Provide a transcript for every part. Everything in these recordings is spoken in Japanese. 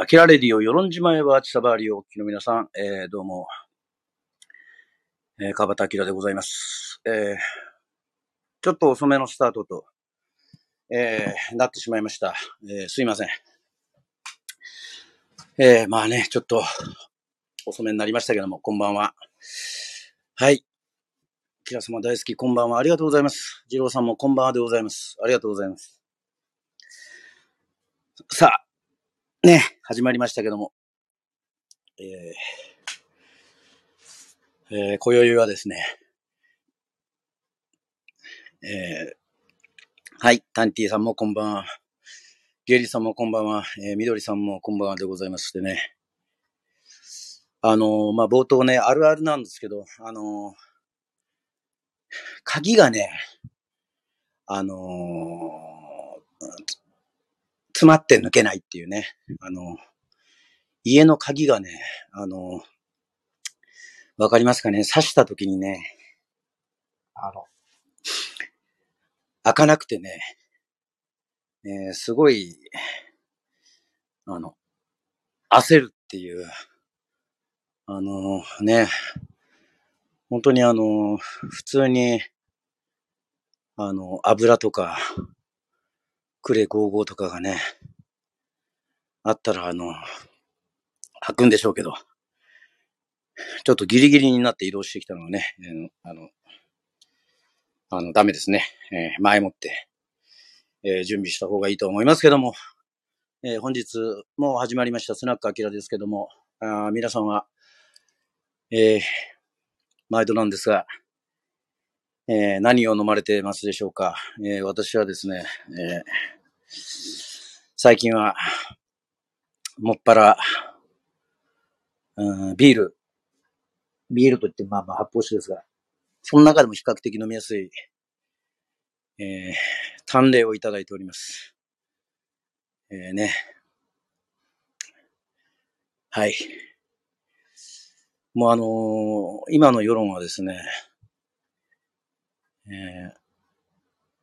アキラレディオ、与論島へは、千葉リオ、おきの皆さん、えー、どうも、えー、川端明でございます。えー、ちょっと遅めのスタートと、えー、なってしまいました。えー、すいません。えー、まあね、ちょっと、遅めになりましたけども、こんばんは。はい。キラ様大好き、こんばんは。ありがとうございます。二郎さんもこんばんはでございます。ありがとうございます。さあ、ね、始まりましたけども、えー、えー、今宵はですね、えー、はい、タンティさんもこんばんは。ゲリさんもこんばんは。えー、みどりさんもこんばんはでございましてね。あのー、まあ、冒頭ね、あるあるなんですけど、あのー、鍵がね、あのー、詰まって抜けないっていうね。あの、家の鍵がね、あの、わかりますかね？刺した時にね、あの、開かなくてね、えー、すごい、あの、焦るっていう、あのね、本当にあの、普通に、あの、油とか、クレ55とかがね、あったら、あの、開くんでしょうけど、ちょっとギリギリになって移動してきたのはね、あの、あの、ダメですね。えー、前もって、えー、準備した方がいいと思いますけども、えー、本日も始まりましたスナックアキラですけども、あ皆さんは、え、毎度なんですが、え、何を飲まれてますでしょうか。え、私はですね、え、最近は、もっぱら、うん、ビール、ビールといってまあまあ発泡酒ですが、その中でも比較的飲みやすい、えー、単例をいただいております。えー、ね。はい。もうあのー、今の世論はですね、えー、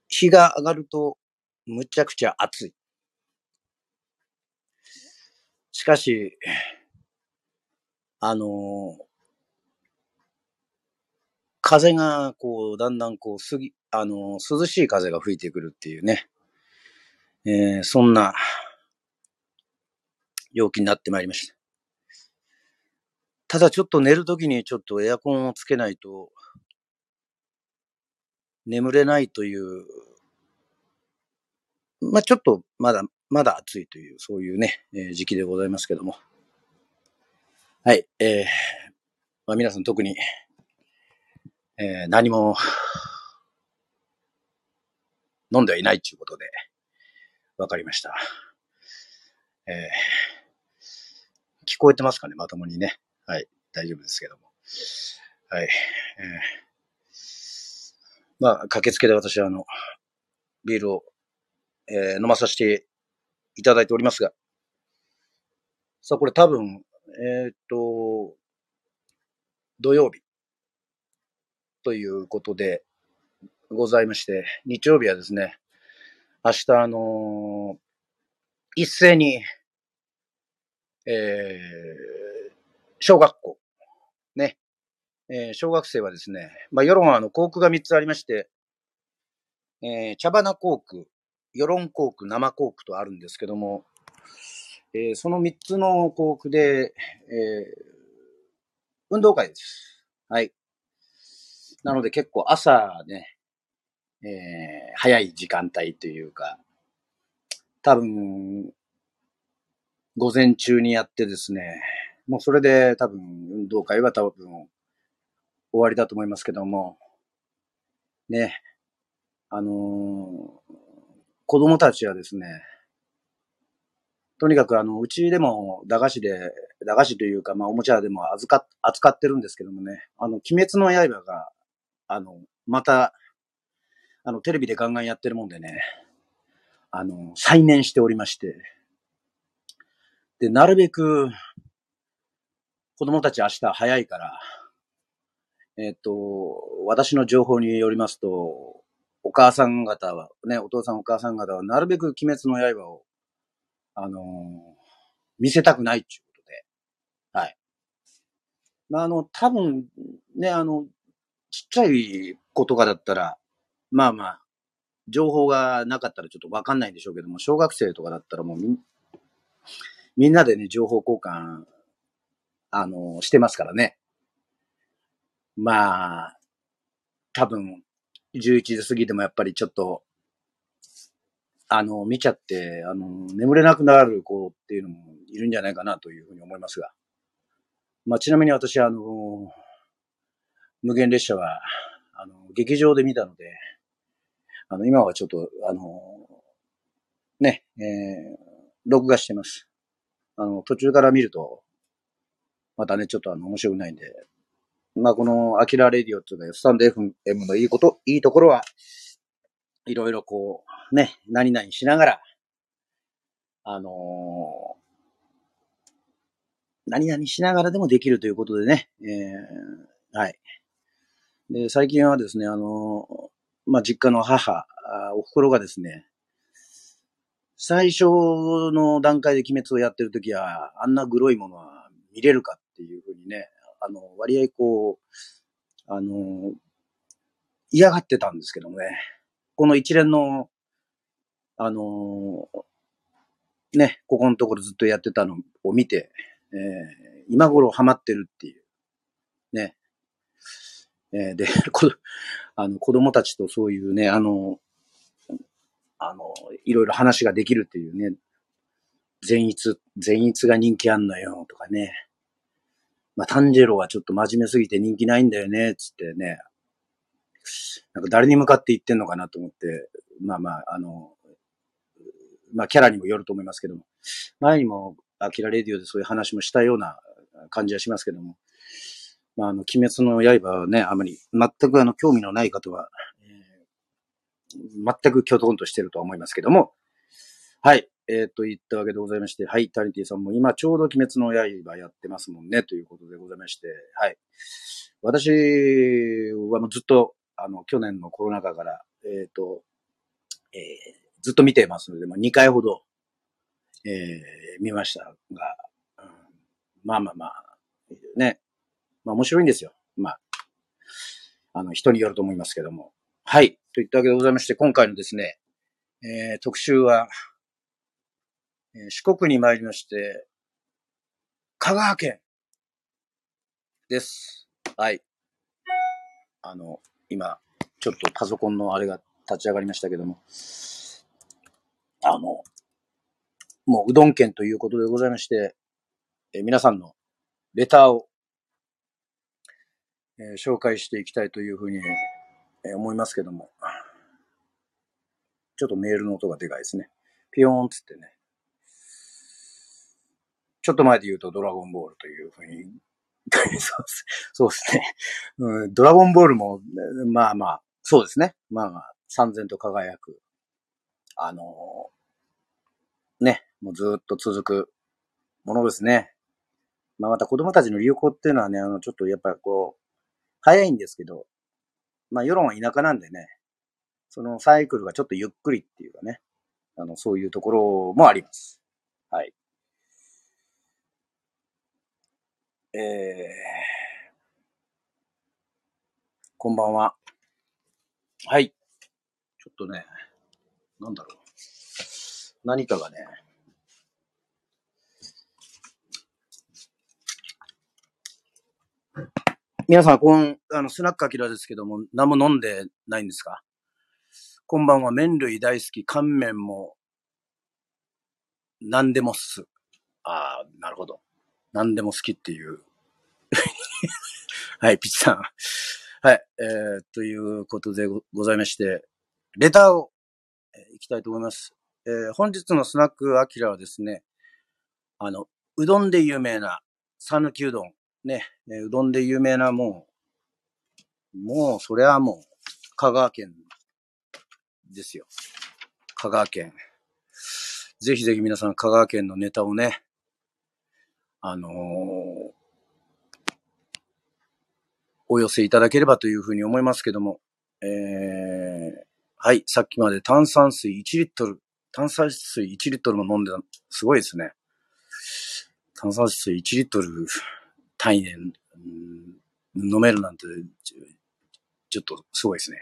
日が上がるとむちゃくちゃ暑い。しかし、あの、風がこう、だんだんこう、すぎ、あの、涼しい風が吹いてくるっていうね、えー、そんな陽気になってまいりました。ただちょっと寝るときにちょっとエアコンをつけないと、眠れないという、まあ、ちょっとまだ、まだ暑いという、そういうね、えー、時期でございますけども。はい、えー、まあ、皆さん特に、えー、何も、飲んではいないということで、わかりました。えー、聞こえてますかね？まともにね。はい、大丈夫ですけども。はい、えーまあ、駆けつけで私はあの、ビールを、えー、飲まさせていただいておりますが、さあ、これ多分、えー、っと、土曜日ということでございまして、日曜日はですね、明日あの、一斉に、えー、小学校、ね、えー、小学生はですね、まあ、世論はあの、校区が3つありまして、えー、茶花校区、世論校区、生校区とあるんですけども、えー、その3つの校区で、えー、運動会です。はい。なので結構朝ね、えー、早い時間帯というか、多分、午前中にやってですね、もうそれで多分運動会は多分終わりだと思いますけども、ね、あのー、子供たちはですね、とにかくあの、うちでも駄菓子で、駄菓子というか、まあ、おもちゃでも預か、扱ってるんですけどもね、あの、鬼滅の刃が、あの、また、あの、テレビでガンガンやってるもんでね、あの、再燃しておりまして、で、なるべく、子供たち明日早いから、えっ、と、私の情報によりますと、お母さん方は、ね、お父さんお母さん方は、なるべく鬼滅の刃を、あの見せたくないっていうことで。はい。まあ、あの、多分、ね、あの、ちっちゃい子とかだったら、まあまあ、情報がなかったらちょっとわかんないんでしょうけども、小学生とかだったらもうみ、みんなでね、情報交換、あの、してますからね。まあ、多分、11時過ぎでもやっぱりちょっと、あの、見ちゃって、あの、眠れなくなる子っていうのもいるんじゃないかなというふうに思いますが。まあ、ちなみに私、あの、無限列車は、あの、劇場で見たので、あの、今はちょっと、あの、ね、えー、録画してます。あの、途中から見ると、またね、ちょっとあの、面白くないんで、まあ、この、アキラレディオっていうのは、スタンド FM のいいこと、いいところは、いろいろこう、ね、何々しながら、あのー、何々しながらでもできるということでね、えー、はい。で、最近はですね、あのー、まあ、実家の母、お袋がですね、最初の段階で鬼滅をやってるときは、あんなグロいものは見れるかっていうふうにね、あの、割合こう、あの、嫌がってたんですけどもね、この一連の、あの、ね、ここのところずっとやってたのを見て、えー、今頃ハマってるっていう、ね。えー、で、こあの子供たちとそういうね、あの、あの、いろいろ話ができるっていうね、善逸、善逸が人気あんのよ、とかね。まあ、炭治郎はちょっと真面目すぎて人気ないんだよね、つってね。なんか誰に向かって言ってんのかなと思って、まあまあ、あの、まあキャラにもよると思いますけども、前にもアキラレディオでそういう話もしたような感じはしますけども、まああの、鬼滅の刃はね、あまり全くあの、興味のない方は、えー、全くきょとんとしてるとは思いますけども、はい。えっ、ー、と、言ったわけでございまして、はい、タリティさんも今ちょうど鬼滅の刃やってますもんね、ということでございまして、はい。私はもうずっと、あの、去年のコロナ禍から、えっ、ー、と、えー、ずっと見てますので、まあ、2回ほど、えー、見ましたが、うん、まあまあまあ、ね。まあ面白いんですよ。まあ、あの、人によると思いますけども。はい。といったわけでございまして、今回のですね、えー、特集は、四国に参りまして、香川県です。はい。あの、今、ちょっとパソコンのあれが立ち上がりましたけども、あの、もううどん県ということでございまして、え皆さんのレターを、え、紹介していきたいというふうに、え、思いますけども、ちょっとメールの音がでかいですね。ピヨーンつってね。ちょっと前で言うとドラゴンボールというふうに そうです。ね、うん。ドラゴンボールも、まあまあ、そうですね。まあまあ、三千と輝く。あのー、ね、もうずっと続くものですね。まあまた子供たちの流行っていうのはね、あの、ちょっとやっぱりこう、早いんですけど、まあ世論は田舎なんでね、そのサイクルがちょっとゆっくりっていうかね、あの、そういうところもあります。はい。えー、こんばんは。はい。ちょっとね、なんだろう。何かがね、皆さん、こん、あの、スナックアキラですけども、何も飲んでないんですか？こんばんは、麺類大好き、乾麺も、何でもっす。ああ、なるほど。何でも好きっていう。はい、ピッチさん。はい、えー、ということでございまして、レターを、えー、いきたいと思います。えー、本日のスナックアキラはですね、あの、うどんで有名な、さぬきうどん。ね、えうどんで有名なもう、もう、それはもう、香川県ですよ。香川県。ぜひぜひ皆さん香川県のネタをね、あのー、お寄せいただければというふうに思いますけども、えー、はい、さっきまで炭酸水1リットル、炭酸水1リットルも飲んでた、すごいですね。炭酸水1リットル単位で、飲めるなんて、ちょっとすごいですね。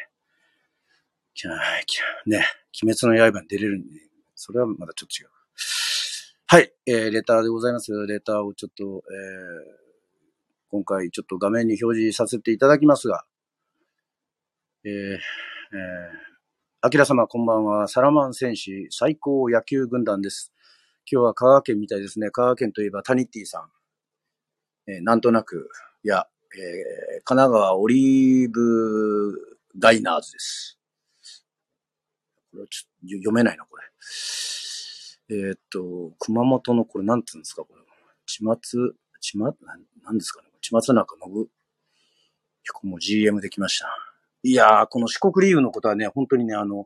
ね、鬼滅の刃に出れるんで、それはまだちょっと違う。はい、えー、レターでございます。レターをちょっと、えー、今回ちょっと画面に表示させていただきますが、えー、えー、アキラ様こんばんは。サラマン戦士最高野球軍団です。今日は香川県みたいですね。香川県といえばタニティさん。えー、なんとなく、いや、えー、神奈川オリーブダイナーズです。これちょっと読めないな、これ。えー、っと、熊本のこれなんつうんですか、これ。ちまつ、ちま、なんですかね。ちまつ中信彦も GM できました。いやー、この四国理由のことはね、本当にね、あの、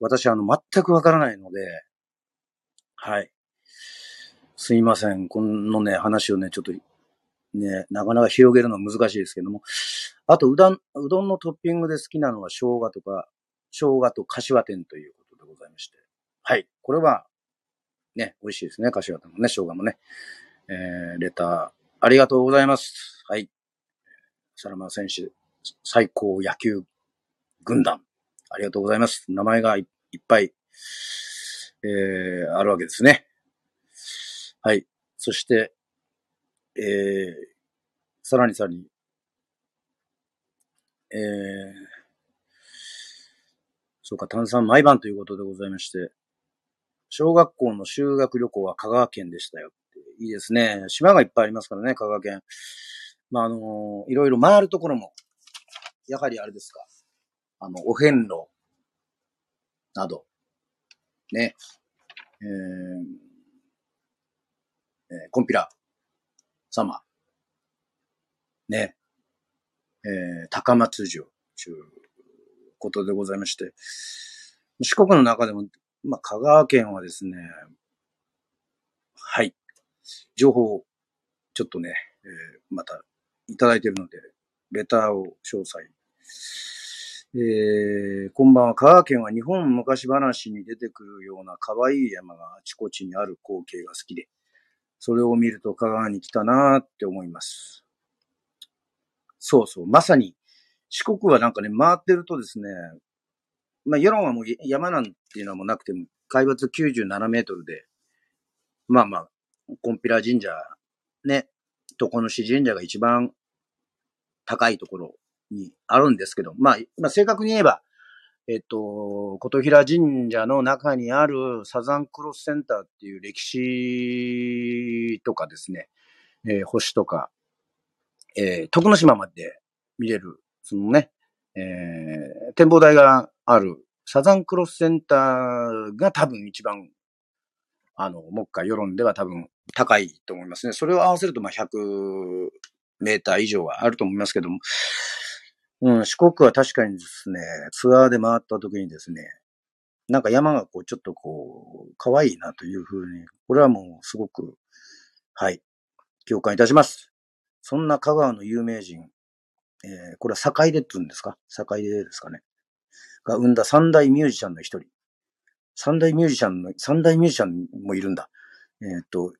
私あの、全くわからないので、はい。すいません。このね、話をね、ちょっと、ね、なかなか広げるのは難しいですけども。あと、うどん、うどんのトッピングで好きなのは生姜とか、生姜と柏天ということでございまして。はい。これは、ね、美味しいですね。柏天もね、生姜もね。えー、レター、ありがとうございます。はい。サラマ選手、最高野球軍団、ありがとうございます。名前がいっぱい、えー、あるわけですね。はい。そして、えー、さらにさらに、えー、そうか、炭酸毎晩ということでございまして、小学校の修学旅行は香川県でしたよいいですね。島がいっぱいありますからね、香川県。まあ、あのー、いろいろ回るところも、やはりあれですか。あの、お遍路など、ね、えー、えー、コンピラ様、ね、えー、高松城、ということでございまして、四国の中でも、まあ、香川県はですね、はい、情報をちょっとね、えー、またいただいているので、レターを詳細。えー、こんばんは。香川県は日本昔話に出てくるような可愛い山があちこちにある光景が好きで、それを見ると香川に来たなーって思います。そうそう。まさに、四国はなんかね、回ってるとですね、まあ、世論はもう山なんていうのはもうなくても、海抜97メートルで、まあまあ、コンピラ神社、ね、床主神社が一番高いところにあるんですけど、まあ、まあ、正確に言えば、えっと、琴平神社の中にあるサザンクロスセンターっていう歴史とかですね、えー、星とか、えー、徳之島まで見れる、そのね、えー、展望台があるサザンクロスセンターが多分一番、あの、目下世論では多分高いと思いますね。それを合わせると、まあ、100メーター以上はあると思いますけども、うん、四国は確かにですね、ツアーで回った時にですね、なんか山がこう、ちょっとこう、可愛いなというふうに、これはもうすごく、はい、共感いたします。そんな香川の有名人、えー、これは坂出って言うんですか？坂出ですかね。が生んだ三大ミュージシャンの一人。三大ミュージシャンの、三大ミュージシャンもいるんだ。えっ、と、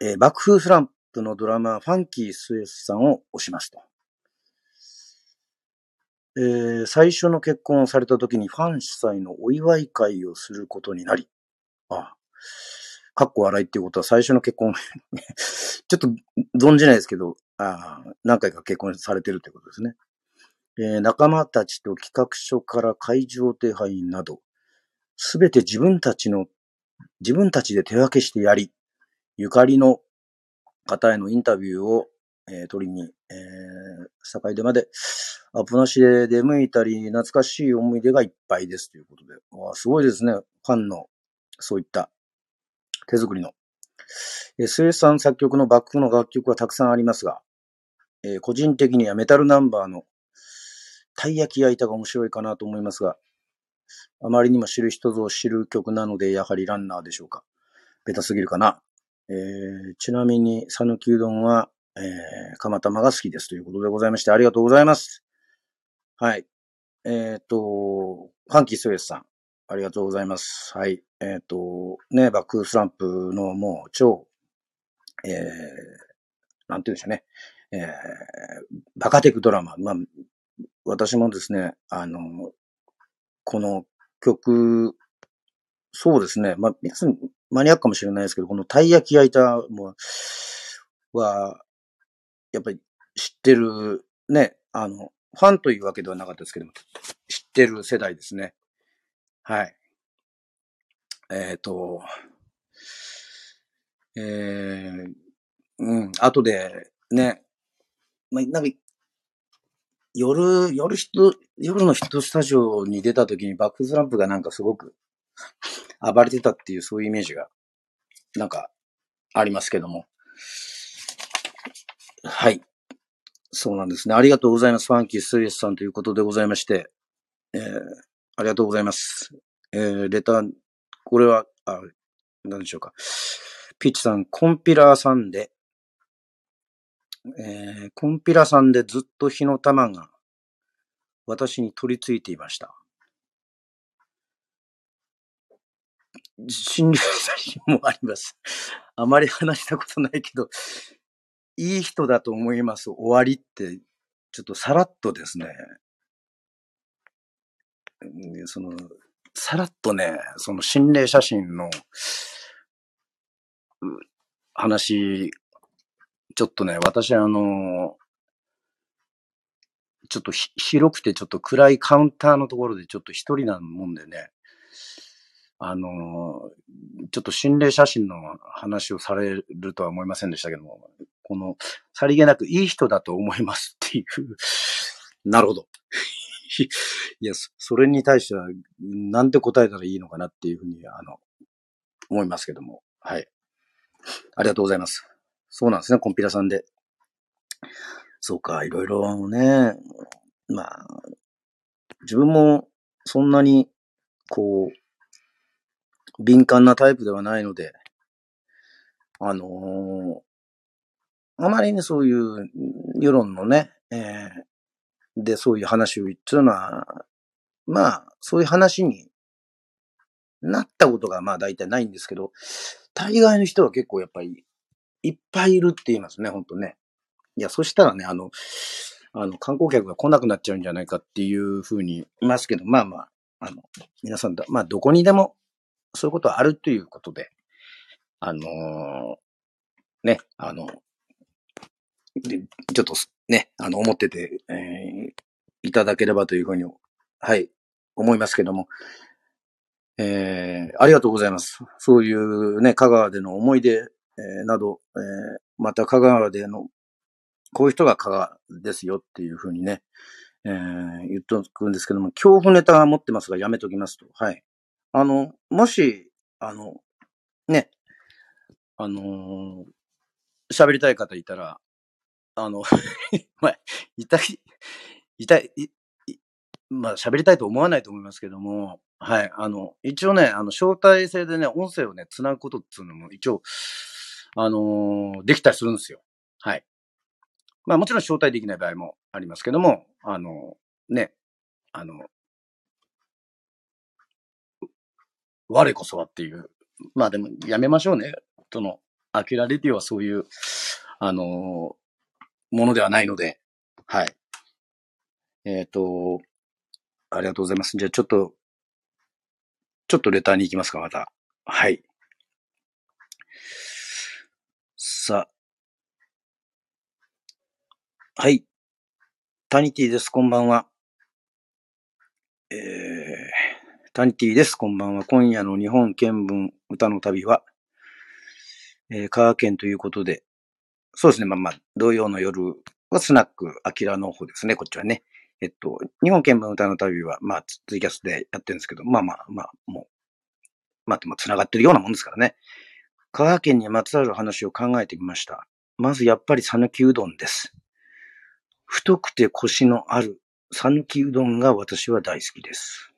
えー、爆風スランプのドラマ、ファンキースエスさんを推しますと。えー、最初の結婚をされた時にファン主催のお祝い会をすることになり、ああ、かっこ笑いっていうことは最初の結婚 ちょっと存じないですけど、あ、何回か結婚されてるということですね。えー、仲間たちと企画書から会場手配など、すべて自分たちの、自分たちで手分けしてやり、ゆかりの方へのインタビューをえー、取りに、えー、境出まで、アポなしで出向いたり、懐かしい思い出がいっぱいですということで。わすごいですね。ファンの、そういった手作りの。えー、スエさん作曲のバックの楽曲はたくさんありますが、えー、個人的にはメタルナンバーのたい焼き焼いたが面白いかなと思いますが、あまりにも知る人ぞ知る曲なので、やはりランナーでしょうか。ベタすぎるかな。えー、ちなみに、讃岐うどんはえー、釜玉が好きですということでございまして、ありがとうございます。はい。えっ、と、ファンキーストレスさん、ありがとうございます。はい。えっ、ー、と、ね、バックスランプのもう超えー、なんて言うんでしょうね。えー、バカテクドラマ。まあ、私もですね、あの、この曲、そうですね。まあ、別にマニアックかもしれないですけど、このたい焼き焼いたもは、やっぱり知ってる、ね、あの、ファンというわけではなかったですけども、知ってる世代ですね。はい。えっ、ー、と、えー、うん、後で、ね、まあ、なんか、夜、夜人、夜のヒットスタジオに出た時にバックスランプがなんかすごく暴れてたっていうそういうイメージが、なんか、ありますけども。はい。そうなんですね。ありがとうございます。ファンキーストレスさんということでございまして。えー、ありがとうございます。えー、レター、これは、あ、何でしょうか。ピッチさん、コンピラーさんで、えー、コンピラーさんでずっと火の玉が私に取り付いていました。心霊写真もあります。あまり話したことないけど、いい人だと思います。終わりって、ちょっとさらっとですね、その、さらっとね、その心霊写真の話、ちょっとね、私あの、ちょっと広くてちょっと暗いカウンターのところでちょっと一人なもんでね、あの、ちょっと心霊写真の話をされるとは思いませんでしたけども、この、さりげなくいい人だと思いますっていう、なるほど。いや、それに対しては、なんて答えたらいいのかなっていうふうに、あの、思いますけども。はい。ありがとうございます。そうなんですね、コンピラさんで。そうか、いろいろね、まあ、自分もそんなに、こう、敏感なタイプではないので、あのー、あまりね、そういう世論のね、えー、で、そういう話を言ってるのは、まあ、そういう話になったことがまあ大体ないんですけど、大概の人は結構やっぱりいっぱいいるって言いますね、ほんとね。いや、そしたらね、あの、あの、観光客が来なくなっちゃうんじゃないかっていうふうに言いますけど、まあまあ、あの、皆さんだ、まあ、どこにでもそういうことはあるということで、あのー、ね、あの、で、ちょっとね、あの、思ってて、えー、いただければというふうに、はい、思いますけども、えー、ありがとうございます。そういうね、香川での思い出、えー、など、えー、また香川での、こういう人が香川ですよっていうふうにね、えー、言っとくんですけども、恐怖ネタは持ってますがやめときますと。はい。あの、もし、あの、ね、あの、喋りたい方いたら、あの、まあ、いたい、いい、まあ、喋りたいと思わないと思いますけども、はい。あの、一応ね、あの、招待制でね、音声をね、繋ぐことっていうのも一応、あのー、できたりするんですよ。はい。まあもちろん招待できない場合もありますけども、あのー、ね、あの、我こそはっていう。まあでもやめましょうね。その、アキラレディはそういう、あのー、ものではないので、はい。えっ、ー、と、ありがとうございます。じゃあちょっと、ちょっとレターに行きますか、また。はい。さあ。はい。タニティです。こんばんは。えー、タニティです。こんばんは。今夜の日本見聞歌の旅は、えー、香川県ということで、そうですね。まあまあ、同様の夜はスナック、アキラの方ですね。こっちはね。えっと、日本見聞歌の旅は、まあ、ツイキャスでやってるんですけど、まあまあまあ、もう、まあ、でも繋がってるようなもんですからね。香川県にまつわる話を考えてみました。まずやっぱり讃岐うどんです。太くてコシのある讃岐うどんが私は大好きです。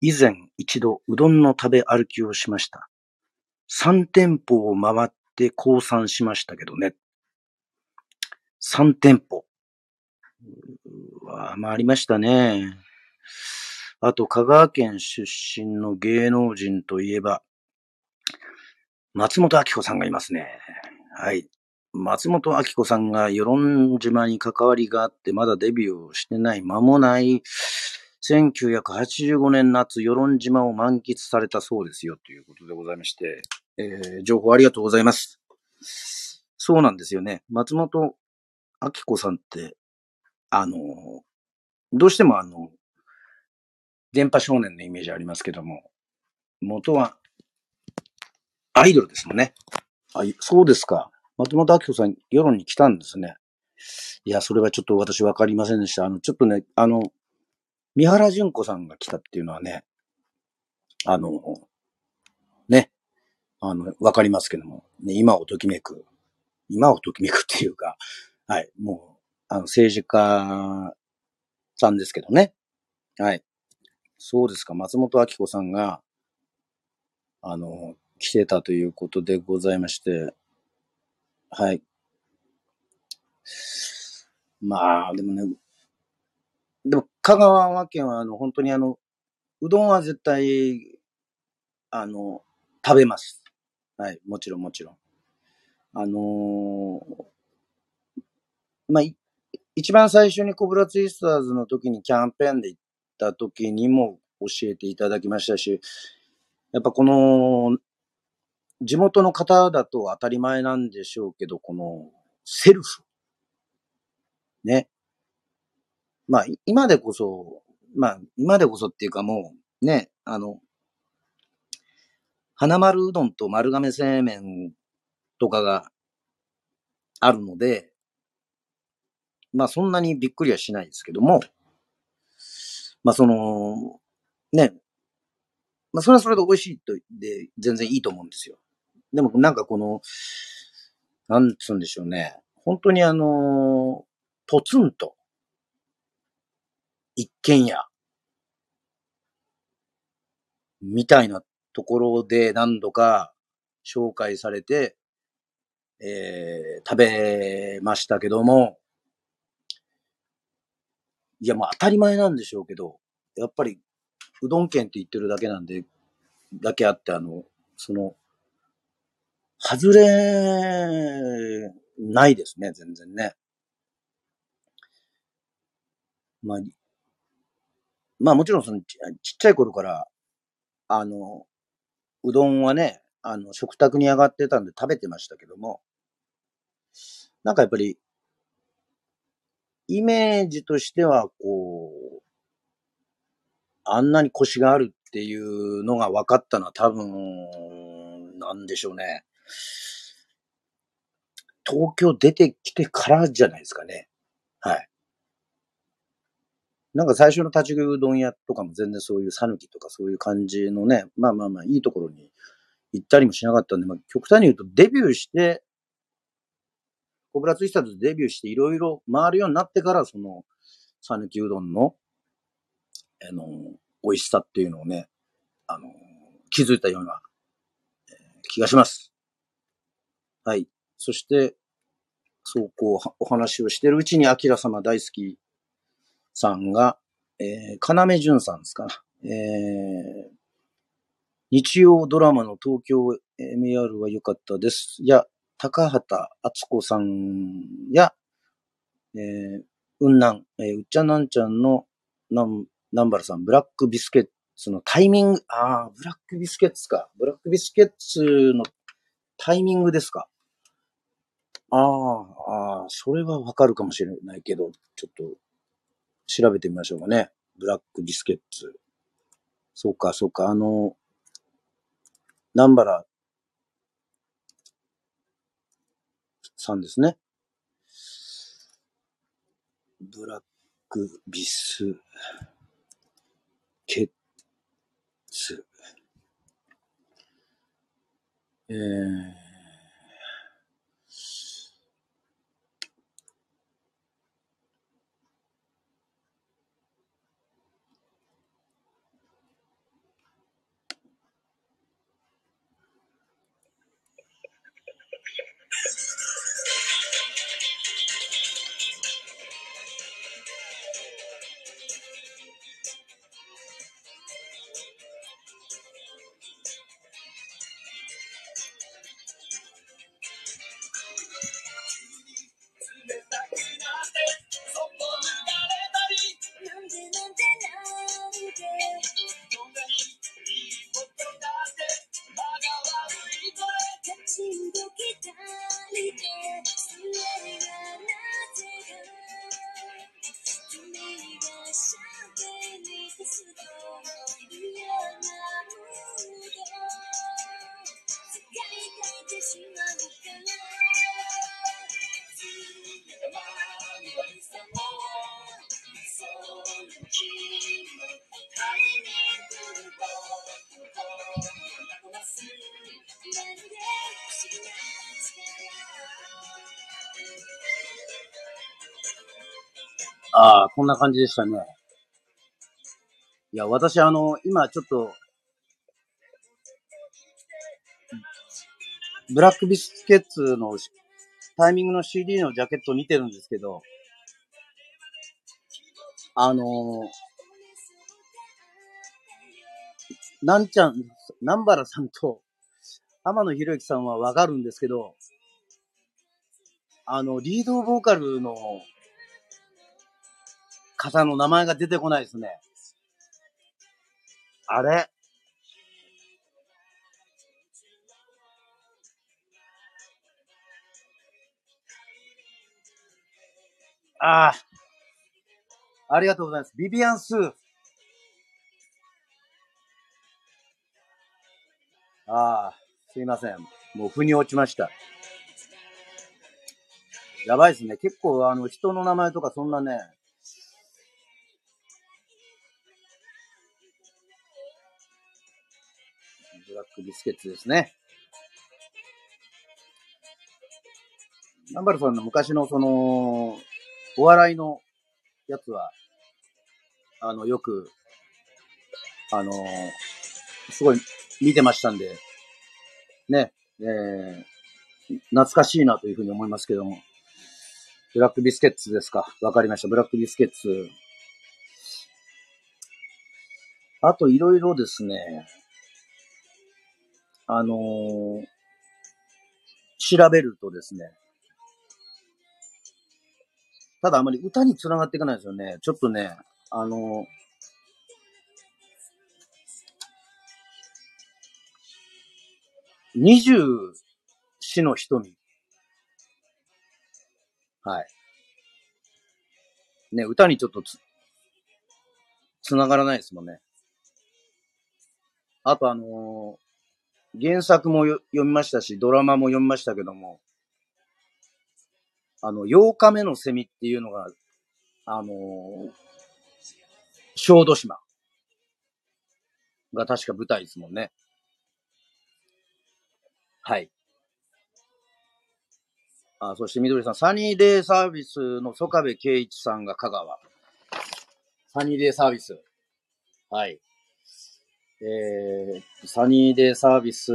以前一度うどんの食べ歩きをしました。3店舗を回って降参しましたけどね。3店舗。は、まあ、ありましたね。あと、香川県出身の芸能人といえば、松本明子さんがいますね。はい。松本明子さんが与論島に関わりがあってまだデビューをしてない間もない1985年夏与論島を満喫されたそうですよということでございまして、えー情報ありがとうございます。そうなんですよね。松本明子さんって、あの、どうしてもあの、電波少年のイメージありますけども、元はアイドルですもんね。あ、そうですか。松本明子さん、世論に来たんですね。いや、それはちょっと私わかりませんでした。あの、ちょっとね、あの、三原淳子さんが来たっていうのはね、あの、ね、あの、わかりますけども、ね、今をときめく、今をときめくっていうか、はい、もう、あの、政治家さんですけどね。はい。そうですか、松本明子さんが、あの、来てたということでございまして、はい。まあ、でもね、でも、香川県は、あの、本当にあの、うどんは絶対、あの、食べます。はい、もちろんもちろん。あのーまあ、一番最初にコブラツイスターズの時にキャンペーンで行った時にも教えていただきましたし、やっぱこの、地元の方だと当たり前なんでしょうけど、この、セルフ。ね。まあ、今でこそ、まあ、今でこそっていうかもう、ね、あの、花丸うどんと丸亀製麺とかがあるので、まあそんなにびっくりはしないですけども、まあその、ね、まあそれはそれで美味しいと、で、全然いいと思うんですよ。でもなんかこの、なんつうんでしょうね。本当にあの、ポツンと、一軒家、みたいなところで何度か紹介されて、えー、食べましたけども、いや、まあ当たり前なんでしょうけど、やっぱり、うどん県って言ってるだけなんで、だけあって、あの、その、外れ、ないですね、全然ね。まあ、まあもちろんそのちちっちゃい頃から、あの、うどんはね、あの、食卓に上がってたんで食べてましたけども、なんかやっぱり、イメージとしては、こう、あんなに腰があるっていうのが分かったのは多分、なんでしょうね。東京出てきてからじゃないですかね。はい。なんか最初の立ち食いうどん屋とかも全然そういう讃岐とかそういう感じのね、まあまあまあいいところに行ったりもしなかったんで、まあ極端に言うとデビューして、コブラツイスターズデビューしていろいろ回るようになってから、その、讃岐うどんの、あの、美味しさっていうのをね、あの、気づいたような、えー気がします。はい。そして、そうこうお話をしてるうちに、アキラ様大好きさんが、えー、かなめじゅんさんですか。えー、日曜ドラマの東京 MR は良かったです。いや、高畑敦子さんや、えー、うんなん、えーうっちゃなんちゃんのなん、南原さん、ブラックビスケッツのタイミング、ああ、ブラックビスケッツか。ブラックビスケッツのタイミングですか。ああ、ああ、それはわかるかもしれないけど、ちょっと調べてみましょうかね。ブラックビスケッツ。そうか、そうか、あの、南原さんですね。ブラックビスケッツ。えー、ああ、こんな感じでしたね。いや、私あの、今ちょっと、ブラックビスケッツのタイミングの CD のジャケット見てるんですけど、あの、なんちゃん、南原さんと天野博之さんはわかるんですけど、あの、リードボーカルの方の名前が出てこないですね。あれ？ああ。ありがとうございます。ビビアンスー。ああ、すいません。もう腑に落ちました。やばいですね。結構、あの、人の名前とかそんなね、ラックビスケッツですね。ナンバルさんの昔のその、お笑いのやつは、あの、よく、あの、すごい見てましたんで、ね、えー、懐かしいなというふうに思いますけども。ブラックビスケッツですか。わかりました。ブラックビスケッツ。あと、いろいろですね、あのー、調べるとですね、ただあまり歌に繋がっていかないですよね。ちょっとね、あの、二十四の瞳。はい。ね、歌にちょっとつ、繋がらないですもんね。あとあのー、原作も読みましたし、ドラマも読みましたけども、あの、8日目のセミっていうのが、あのー、小豆島が確か舞台ですもんね。はい。あ、そしてみどりさん、サニーデイサービスの曽我部圭一さんが香川。サニーデイサービス。はい。えー、サニーデイサービス、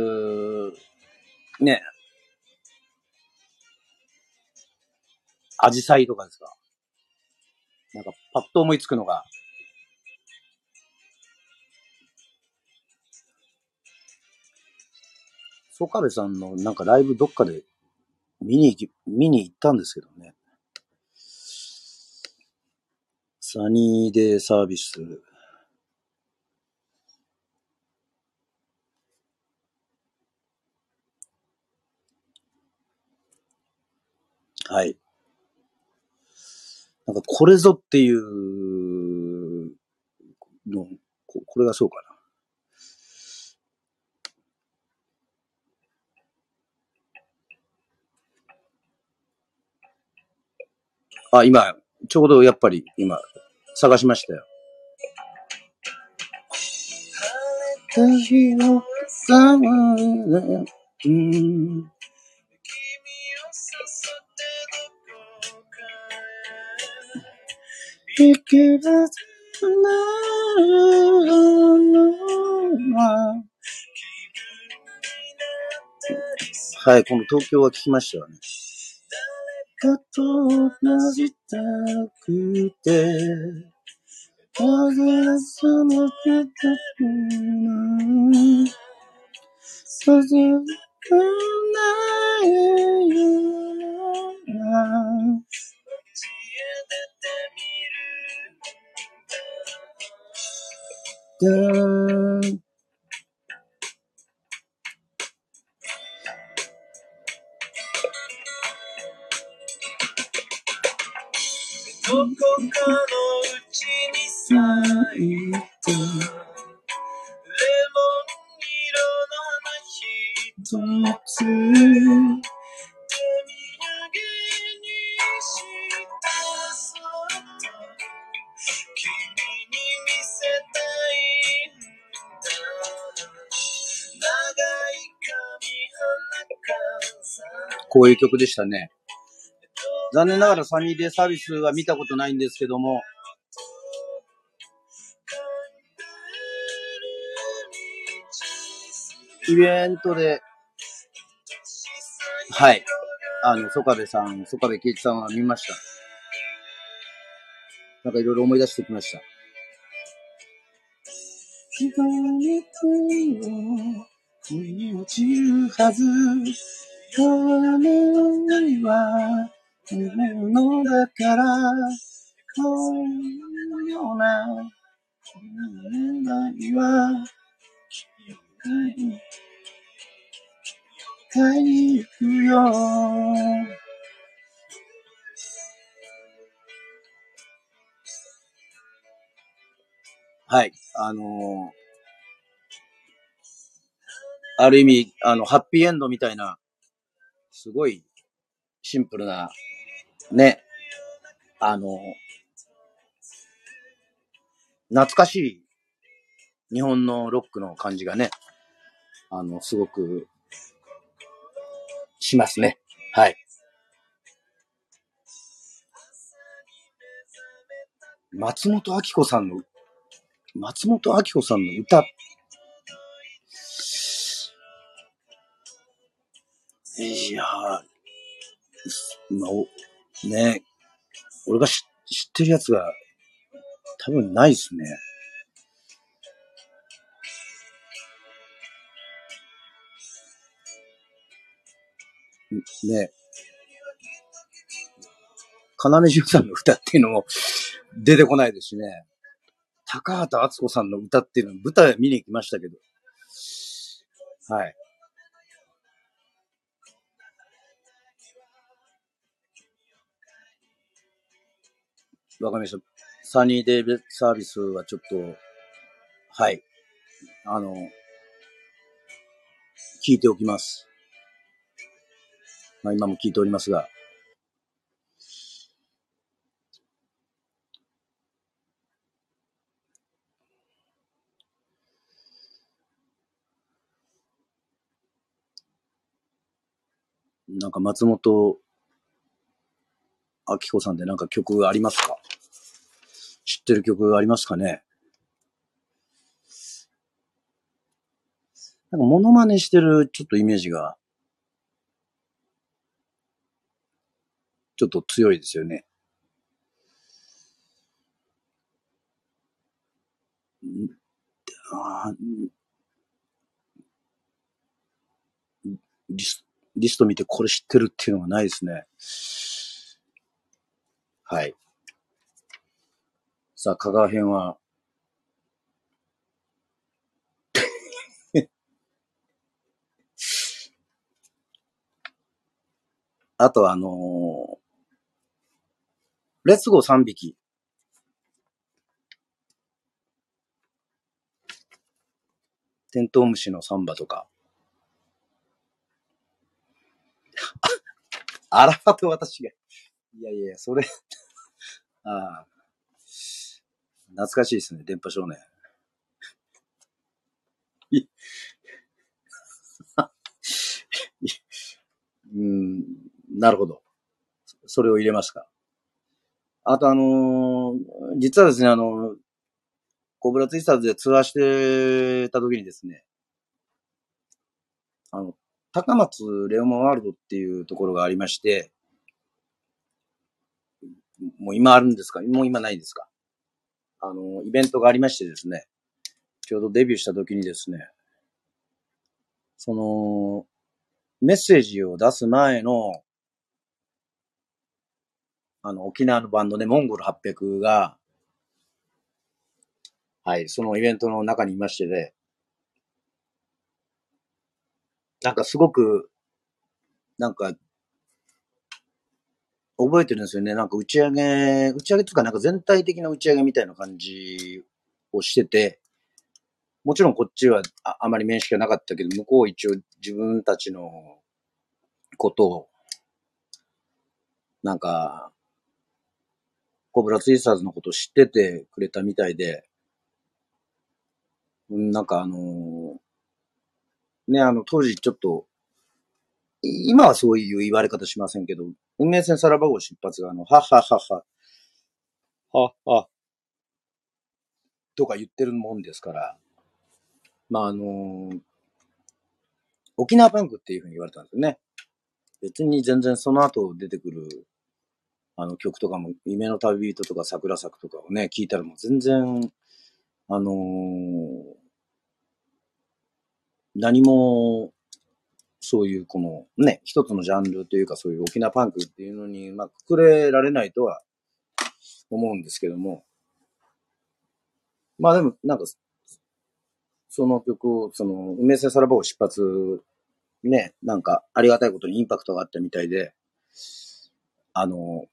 ね、アジサイとかですか？なんか、パッと思いつくのが、ソカベさんのなんかライブどっかで見に行き、見に行ったんですけどね。サニーデーサービス。はい。なんかこれぞっていうの、ここれがそうかな。あ、今、ちょうどやっぱり今、探しましたよ。うんはい、この東京は聞きましたよね。かとなじたくて、風がそのけたくない、さずくないよどこかのうちに咲いた。レモン色の花一つこういう曲でしたね。残念ながらサニーデイサービスは見たことないんですけども、イベントで、はい。あの、ソカベさん、ソカベケイチさんは見ました。なんかいろいろ思い出してきました。ひとにつをに落ちるはず。雨は夢のだから、このような夢は、買いに行くよ。はい。あのー、ある意味、あの、ハッピーエンドみたいな、すごいシンプルな、ね、あの、懐かしい日本のロックの感じがね、あの、すごくしますね。はい。松本明子さんの、松本明子さんの歌っ。いやー、まお、ね俺が知ってるやつが多分ないっすね。ね、要潤さんの歌っていうのも出てこないですしね。高畑敦子さんの歌っていうの舞台見に行きましたけど。はい。わかりました。サニーデイビサービスはちょっと、はい。あの、聞いておきます。まあ今も聞いておりますが、なんか松本明子さんでなんか曲ありますか？知ってる曲ありますかね？なんかモノマネしてるちょっとイメージがちょっと強いですよね。リスリスト見てこれ知ってるっていうのがないですね。はい。さあ、香川編は、あとあのー、レッツゴー3匹。テントウムシのサンバとか。あらはと私が。いやいや、それああ。懐かしいですね、電波少年。うん、なるほど。それを入れますか。あとあのー、実はですね、あの、コブラツイスターズでツアーしてた時にですね、あの、高松レオマワールドっていうところがありまして、もう今あるんですか？もう今ないんですか？あの、イベントがありましてですね、ちょうどデビューした時にですね、その、メッセージを出す前のあの、沖縄のバンドで、モンゴル800が、はい、そのイベントの中にいましてで、なんかすごく、なんか、覚えてるんですよね。なんか打ち上げ、打ち上げとかなんか全体的な打ち上げみたいな感じをしてて、もちろんこっちはああまり面識がなかったけど、向こう一応自分たちのことを、なんか、コブラツイスターズのことを知っててくれたみたいで、なんかあの、ね、あの、当時ちょっと、今はそういう言われ方しませんけど、運命線さらば号出発が、あの、はっはっはっは、はっは、とか言ってるもんですから、まあ、あのー、沖縄パンクっていうふうに言われたんですよね。別に全然その後出てくる、あの曲とかも、夢の旅人とか桜咲くとかをね、聞いたらもう全然、あのー、何も、そういうこのね、一つのジャンルというかそういう沖縄パンクっていうのに、まあ、くくれられないとは思うんですけども、まあでも、なんか、その曲を、その、梅瀬さらばを出発、ね、なんか、ありがたいことにインパクトがあったみたいで、あの、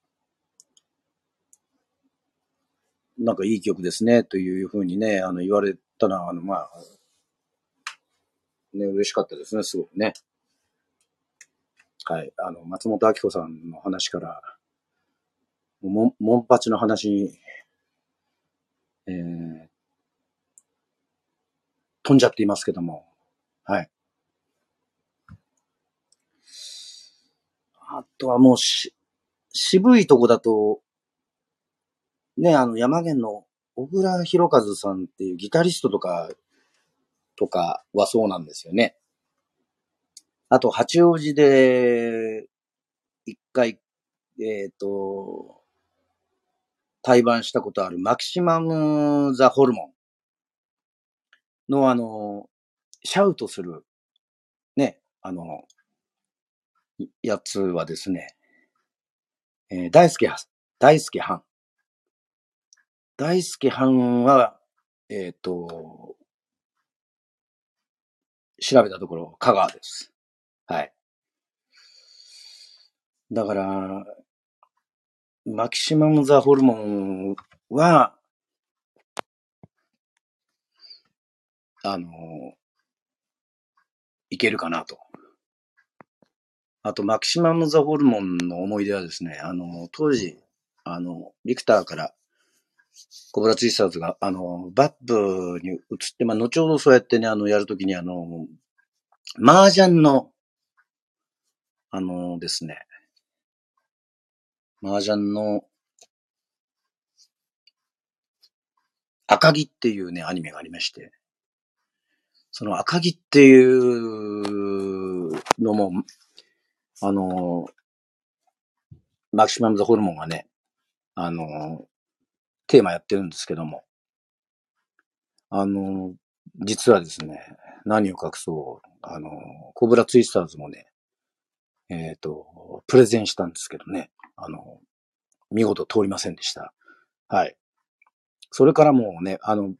なんかいい曲ですね、というふうにね、あの、言われたのは、あの、まあ、ね、嬉しかったですね、すごくね。はい。あの、松本明子さんの話から、も、モンパチの話に、えー、飛んじゃっていますけども、はい。あとはもうし、渋いとこだと、ね、あの、山源の小倉博和さんっていうギタリストとかとかはそうなんですよね。あと、八王子で、一回、えっ、ー、と、対バンしたことあるマキシマム・ザ・ホルモンのあの、シャウトする、ね、あの、やつはですね、えー、大輔、大輔藩。大輔藩は、えっ、ー、と、調べたところ、香川です。はい。だから、マキシマム・ザ・ホルモンは、あの、いけるかなと。あと、マキシマム・ザ・ホルモンの思い出はですね、あの、当時、あの、ビクターから、コブラツイスターズが、あの、バップに移って、まあ、後ほどそうやってね、あの、やるときに、あの、麻雀の、あのですね、麻雀の、赤木っていうね、アニメがありまして、その赤木っていうのも、あの、マキシマム・ザ・ホルモンがね、あの、テーマやってるんですけども、あの、実はですね、何を隠そう、あの、コブラツイスターズもね、えっ、ー、と、プレゼンしたんですけどね、あの、見事通りませんでした。はい。それからもうね、あの、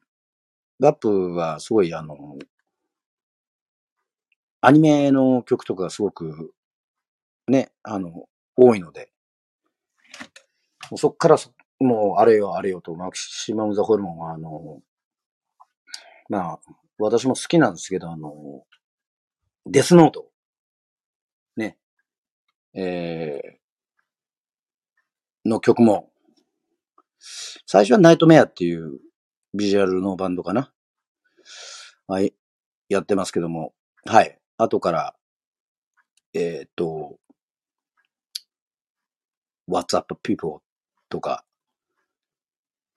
ガップはすごいあの、アニメの曲とかすごく、ね、あの、多いので、もうそっからもうあれよあれよと、マキシマム・ザ・ホルモンはあの、まあ、私も好きなんですけど、あの、デスノート。えー、の曲も、最初はナイトメアっていうビジュアルのバンドかな。はい。やってますけども、はい。後から、えっ、と、What's Up People とか、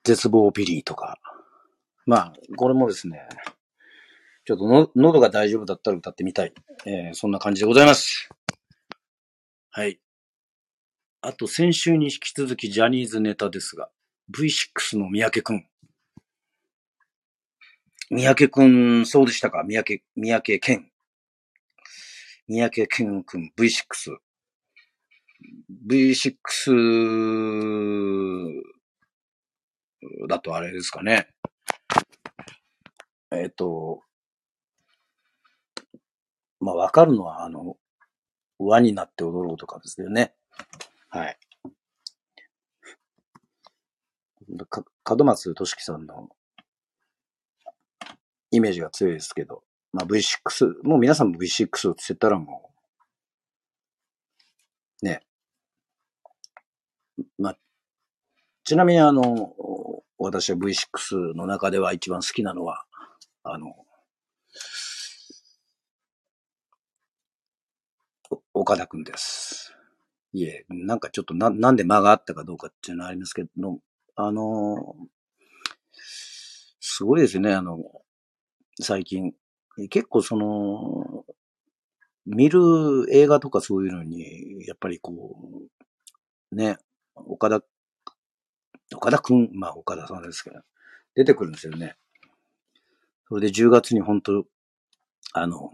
絶望ビリーとか、まあ、これもですね、ちょっとの、喉が大丈夫だったら歌ってみたい。えー、そんな感じでございます。はい。あと、先週に引き続きジャニーズネタですが、V6 の三宅くん。三宅くん、そうでしたか？三宅、三宅健。三宅健くん、V6。V6 だとあれですかね。えっ、と、まあ、わかるのは、あの、輪になって踊ろうとかですよね。はい。か、門松俊樹さんのイメージが強いですけど、まあ V6、もう皆さんも V6 をつってたらもう、ね。まあ、ちなみにあの、私は V6 の中では一番好きなのは、あの、岡田くんです。いえ、なんかちょっとな、なんで間があったかどうかっていうのはありますけど、あのすごいですね、あの、最近。結構その、見る映画とかそういうのに、やっぱりこう、ね、岡田、岡田くん、まあ岡田さんですけど、出てくるんですよね。それで10月に本当あの、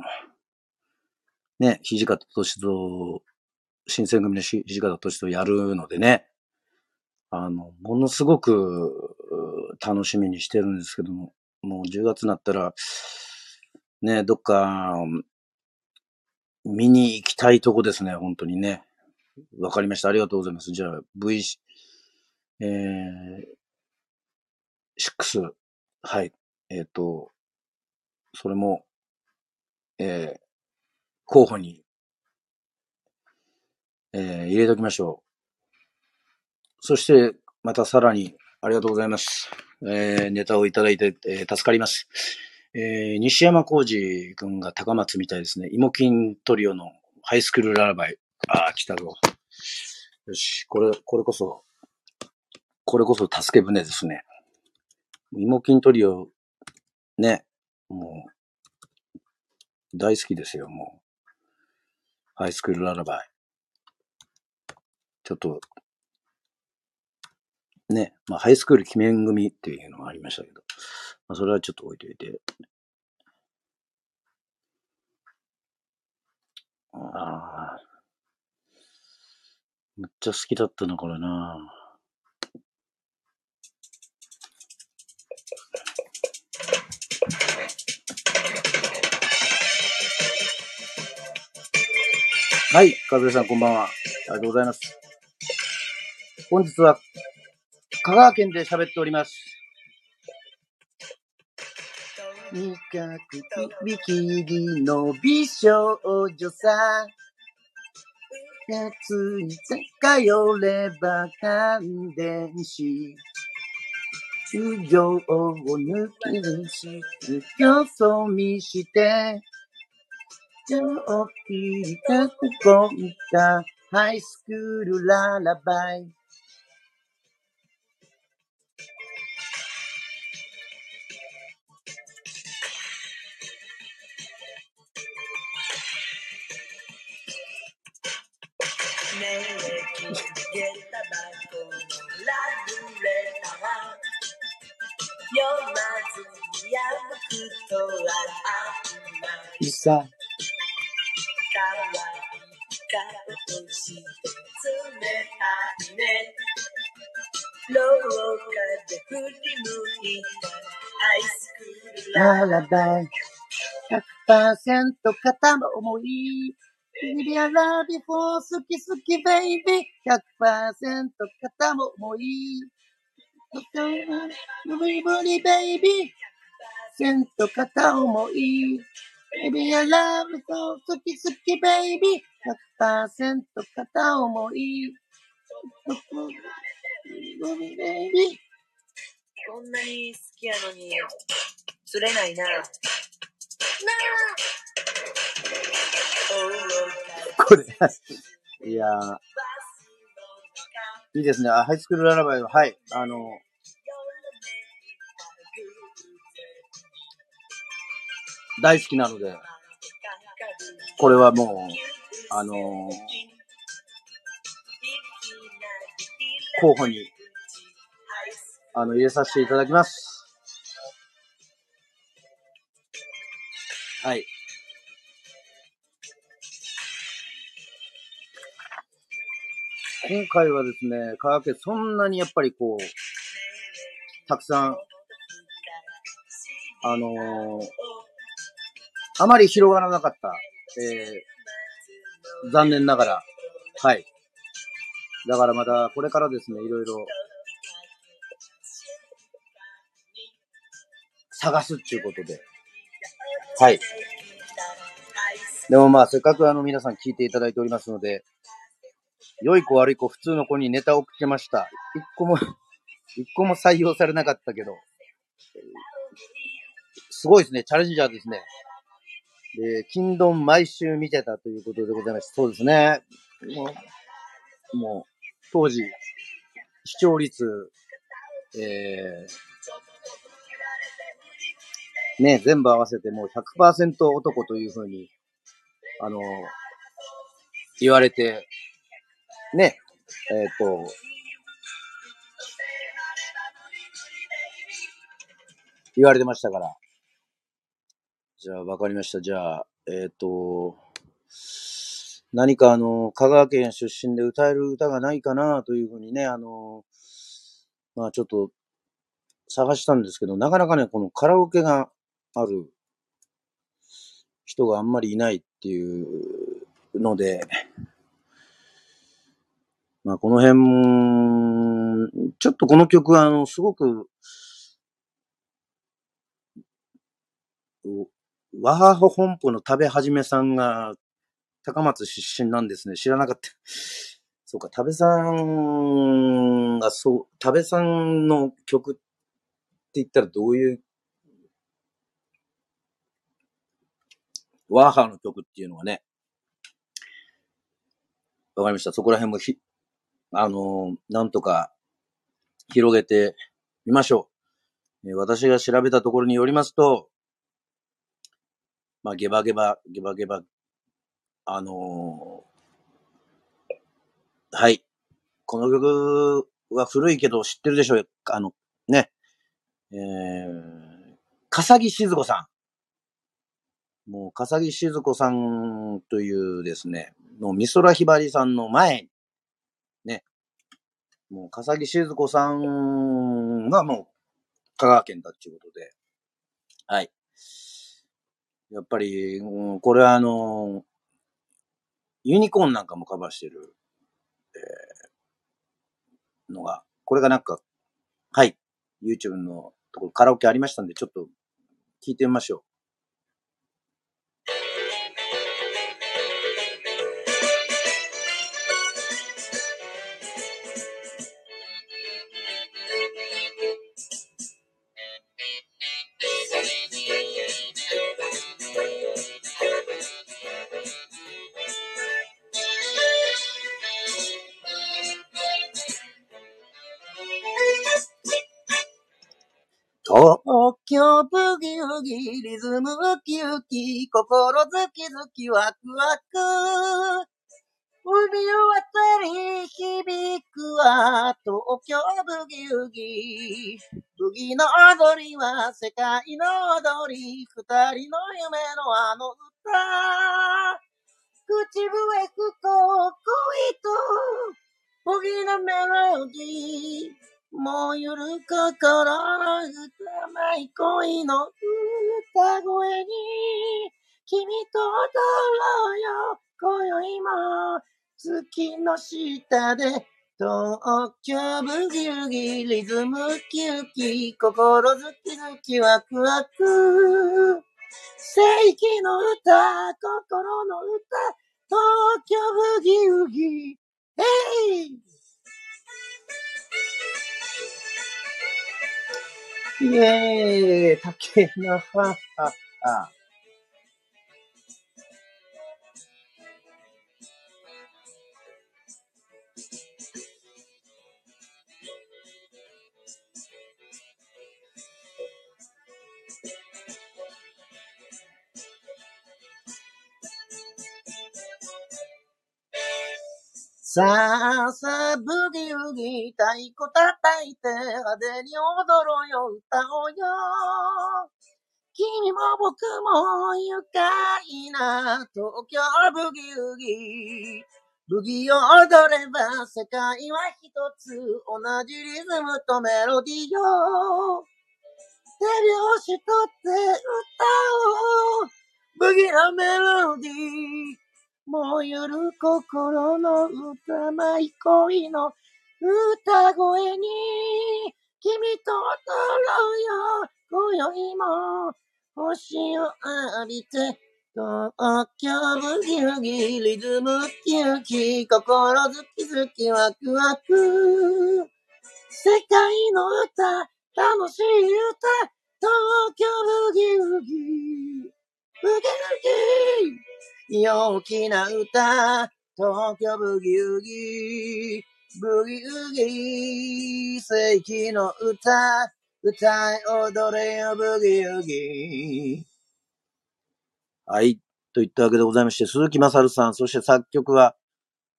ね、土方歳三、新選組の土方歳三やるのでね、あの、ものすごく楽しみにしてるんですけども、もう10月になったら、ね、どっか、見に行きたいとこですね、本当にね。わかりました。ありがとうございます。じゃあ、V、えー、6、はい。えっ、ー、と、それも、えー、候補に、えー、入れときましょう。そして、またさらに、ありがとうございます。えー、ネタをいただいて、えー、助かります。えー、西山浩二君が高松みたいですね。芋金トリオのハイスクールララバイ。ああ、来たぞ。よし、これ、これこそ、これこそ助け舟ですね。芋金トリオ、ね、もう、大好きですよ、もう。ハイスクールララバイ。ちょっと、ね、まあ、ハイスクール記念組っていうのがありましたけど、まあ、それはちょっと置いといて。ああ。めっちゃ好きだったな、これな。はい、かずえさんこんばんは。ありがとうございます。本日は香川県で喋っております。味覚ビキリの美少女さ。夏に通れば感電し。修行を抜きにし、競争見して、上気かくこいたハイスクールララバイ。振り向いたアイスクールララバイ。100%片思い。Baby, I love you for 好き好き baby 100%片思い。ブリブリ baby 100%片思い。Baby, I love you so 好き好き baby 100%片思い。baby こんなに好きやのに釣れないな。なあこれ、いや、いいですね。ハイスクールララバイは、はい、あの、大好きなので、これはもう、あのー、候補に、あの、入れさせていただきます。はい。今回はですね、香川県そんなにやっぱりこう、たくさん、あのー、あまり広がらなかった、えー、残念ながら、はい。だからまたこれからですね、いろいろ、探すっていうことで、はい。でもまあ、せっかくあの皆さん聞いていただいておりますので、良い子悪い子、普通の子にネタを送ってました。一個も、一個も採用されなかったけど、すごいですね。チャレンジャーですね。で、金丼毎週見てたということでございます。そうですね。もうもう、当時、視聴率、えー、ね、全部合わせてもう100%男というふうに、あの、言われて、ね、えっ、と、言われてましたから。じゃあ、わかりました。じゃあ、えっ、と、何かあの、香川県出身で歌える歌がないかなというふうにね、あの、まあちょっと探したんですけど、なかなかね、このカラオケがある人があんまりいないっていうので、まあこの辺、ちょっとこの曲はあの、すごく、ワハホ本舗の食べはじめさんが高松出身なんですね。知らなかった。そうか、食べさんがそう、食べさんの曲って言ったらどういう、ワーハーの曲っていうのはね、わかりました。そこら辺もひ、あのー、なんとか広げてみましょう。えー、私が調べたところによりますと、まあ、ゲバゲバ、ゲバゲバ、あのー、はい。この曲は古いけど知ってるでしょうあの、ね。えー、笠木静子さん。もう、笠木静子さんというですね、の美空ひばりさんの前に、ね。もう、笠木静子さんがもう、香川県だっていうことで、はい。やっぱり、うん、これはあの、ユニコーンなんかもカバーしてる、えー、のが、これがなんか、はい、YouTube のところカラオケありましたんで、ちょっと聞いてみましょう。京ブギウギ、リズムウキウキ、心ズキズキワクワク。海を渡り響くは東京ブギウギ。ブギの踊りは世界の踊り。二人の夢のあの歌。口笛吹こう恋と、ブギのメロディー。もうゆる心の歌まい。恋の歌声に君と踊ろうよ。今宵も月の下で東京ブギウギリズムキウキ心ズキズキワクワク正規の歌心の歌東京ブギウギ。ヘイイエーイ竹の葉。さあさあ、ブギウギ、太鼓叩いて、派手に踊ろうよ、歌おうよ。君も僕も愉快な東京ブギウギ。ブギを踊れば世界は一つ同じリズムとメロディーよ。手拍子取って歌おう。ブギのメロディー。燃ゆる心の歌まい恋の歌声に君と踊ろうよ。今宵も星を浴びて東京ブギウギリズムキウキ心ズキズキワクワク。世界の歌楽しい歌東京ブギウギブギウギ陽気な歌、東京ブギウギ、ブギウギ、世紀の歌、歌い踊れよブギウギ。はい。といったわけでございまして、鈴木正さん、そして作曲は、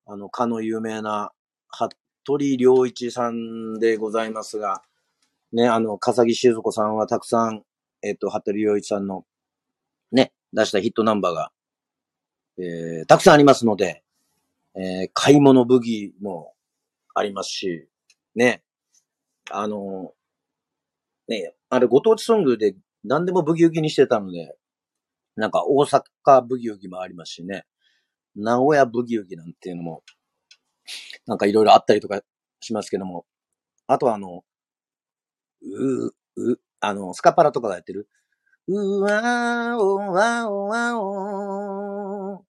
あの、かの有名な、服部良一さんでございますが、ね、あの、笠木静子さんはたくさん、えっ、と、服部良一さんの、ね、出したヒットナンバーが、えー、たくさんありますので、えー、買い物ブギーもありますし、ね、あの、ね、あれご当地ソングで何でもブギウギにしてたので、なんか大阪ブギウギもありますしね、名古屋ブギウギなんていうのも、なんかいろいろあったりとかしますけども、あとはあの、う、う、あの、スカパラとかがやってる、うわおわおわお、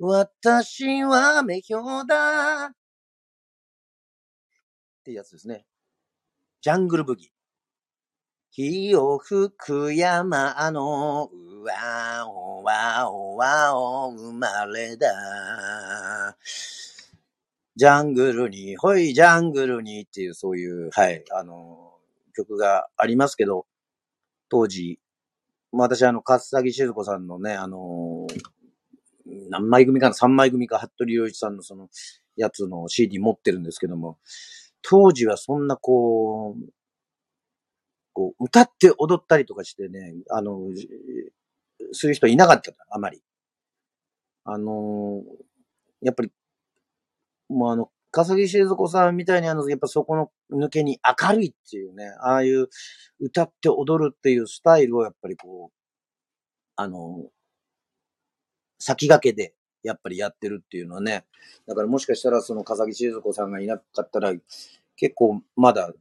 私は目標だってやつですね。ジャングルブギ。火を吹く山の、うわおわおわお生まれだ。ジャングルに、ほい、ジャングルにっていう、そういう、はい、あの、曲がありますけど、当時、私、あの、笠木静子さんのね、あの、何枚組かな ?3 枚組か、服部良一さんのその、やつの CD 持ってるんですけども、当時はそんなこう、こう、歌って踊ったりとかしてね、あの、そういう人いなかったあまり。あの、やっぱり、もうあの、笠木静子さんみたいにあの、やっぱそこの抜けに明るいっていうね、ああいう歌って踊るっていうスタイルをやっぱりこう、あの、先駆けでやっぱりやってるっていうのはね、だからもしかしたらその笠木静子さんがいなかったら、結構まだ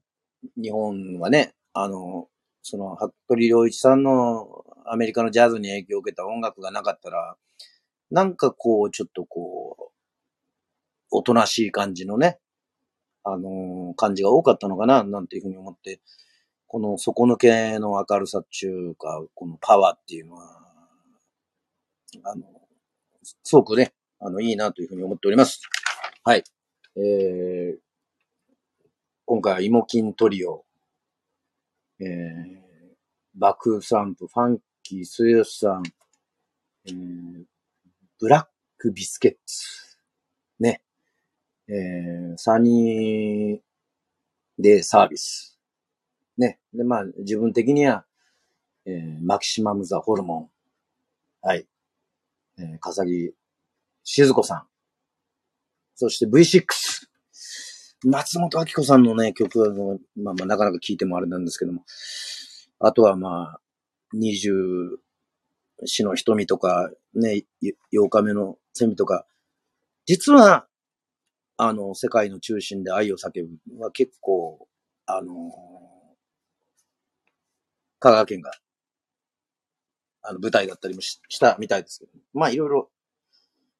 日本はね、あの、その、服部良一さんのアメリカのジャズに影響を受けた音楽がなかったら、なんかこう、ちょっとこう、おとなしい感じのね、あのー、感じが多かったのかな、なんていうふうに思って、この底抜けの明るさっていうか、このパワーっていうのは、あの、すごくね、あの、いいなというふうに思っております。はい。えー、今回は芋筋トリオ、えー、バクサンプ、ファンキー、スヨシさん、えー、ブラックビスケッツ、えー、サニーでサービス、ね、で、まあ、自分的には、えー、マキシマムザホルモン、はい、えー、笠木静子さん、そして V6、松本明子さんのね、曲は、まあまあ、なかなか聴いてもあれなんですけども、あとはまあ、二十四の瞳とか、ね、8日目のセミとか、実は、あの、世界の中心で愛を叫ぶは結構、あの、香川県が、あの、舞台だったりもしたみたいですけど、まあ、いろいろ、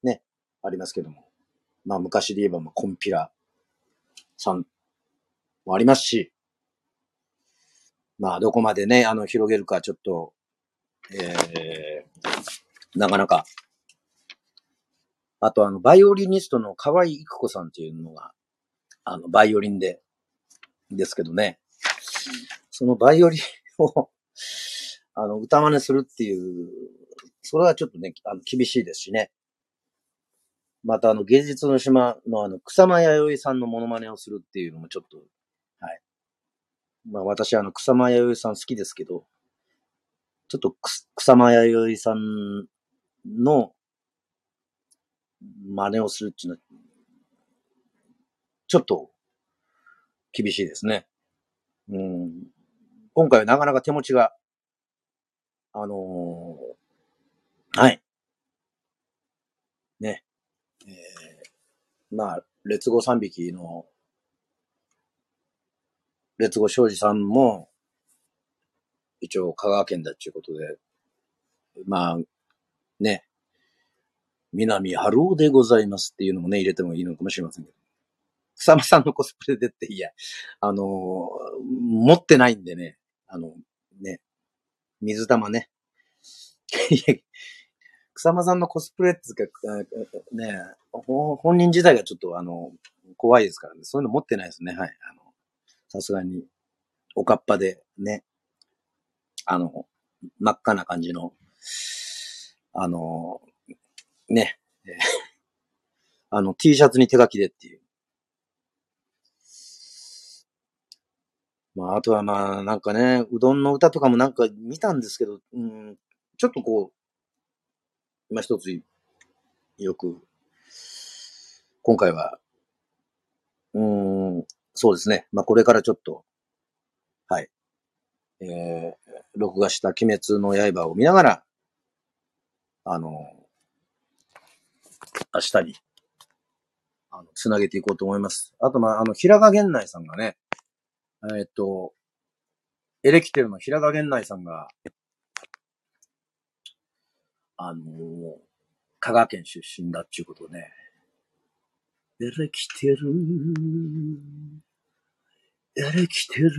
ね、ありますけども。まあ、昔で言えば、まあ、コンピラさんもありますし、まあ、どこまでね、あの、広げるか、ちょっと、えー、なかなか。あと、あの、バイオリニストの河合育子さんっていうのが、あの、バイオリンで、ですけどね、そのバイオリンを あの、歌真似するっていう、それはちょっとね、あの、厳しいですしね。またあの、芸術の島のあの、草間彌生さんのモノマネをするっていうのもちょっと、はい。まあ私あの、草間彌生さん好きですけど、ちょっと草間彌生さんの真似をするっていうのは、ちょっと厳しいですね。うん。今回はなかなか手持ちが、あのー、はい。ね。えー、まあ、劣後三匹の、劣後庄司さんも、一応香川県だっていうことで、まあ、ね、南春夫でございますっていうのもね、入れてもいいのかもしれませんけど。草間さんのコスプレでって、いや、あの、持ってないんでね、あの、ね、水玉ね。いや草間さんのコスプレってか、ね、本人自体がちょっとあの、怖いですからね。そういうの持ってないですね。はい。あの、さすがに、おかっぱでね、あの、真っ赤な感じの、あの、ね、あの、T シャツに手書きでっていう。まあ、あとはまあ、なんかね、うどんの歌とかもなんか見たんですけど、うん、ちょっとこう、今一つ、よく、今回は、うん、そうですね。まあ、これからちょっと、はい。えー、録画した鬼滅の刃を見ながら、あの、明日に、あの、つなげていこうと思います。あと、まあ、あの、平賀源内さんがね、えっと、エレキテルの平賀源内さんが、あの香川県出身だっていうことね、エレキテル、エレキテル、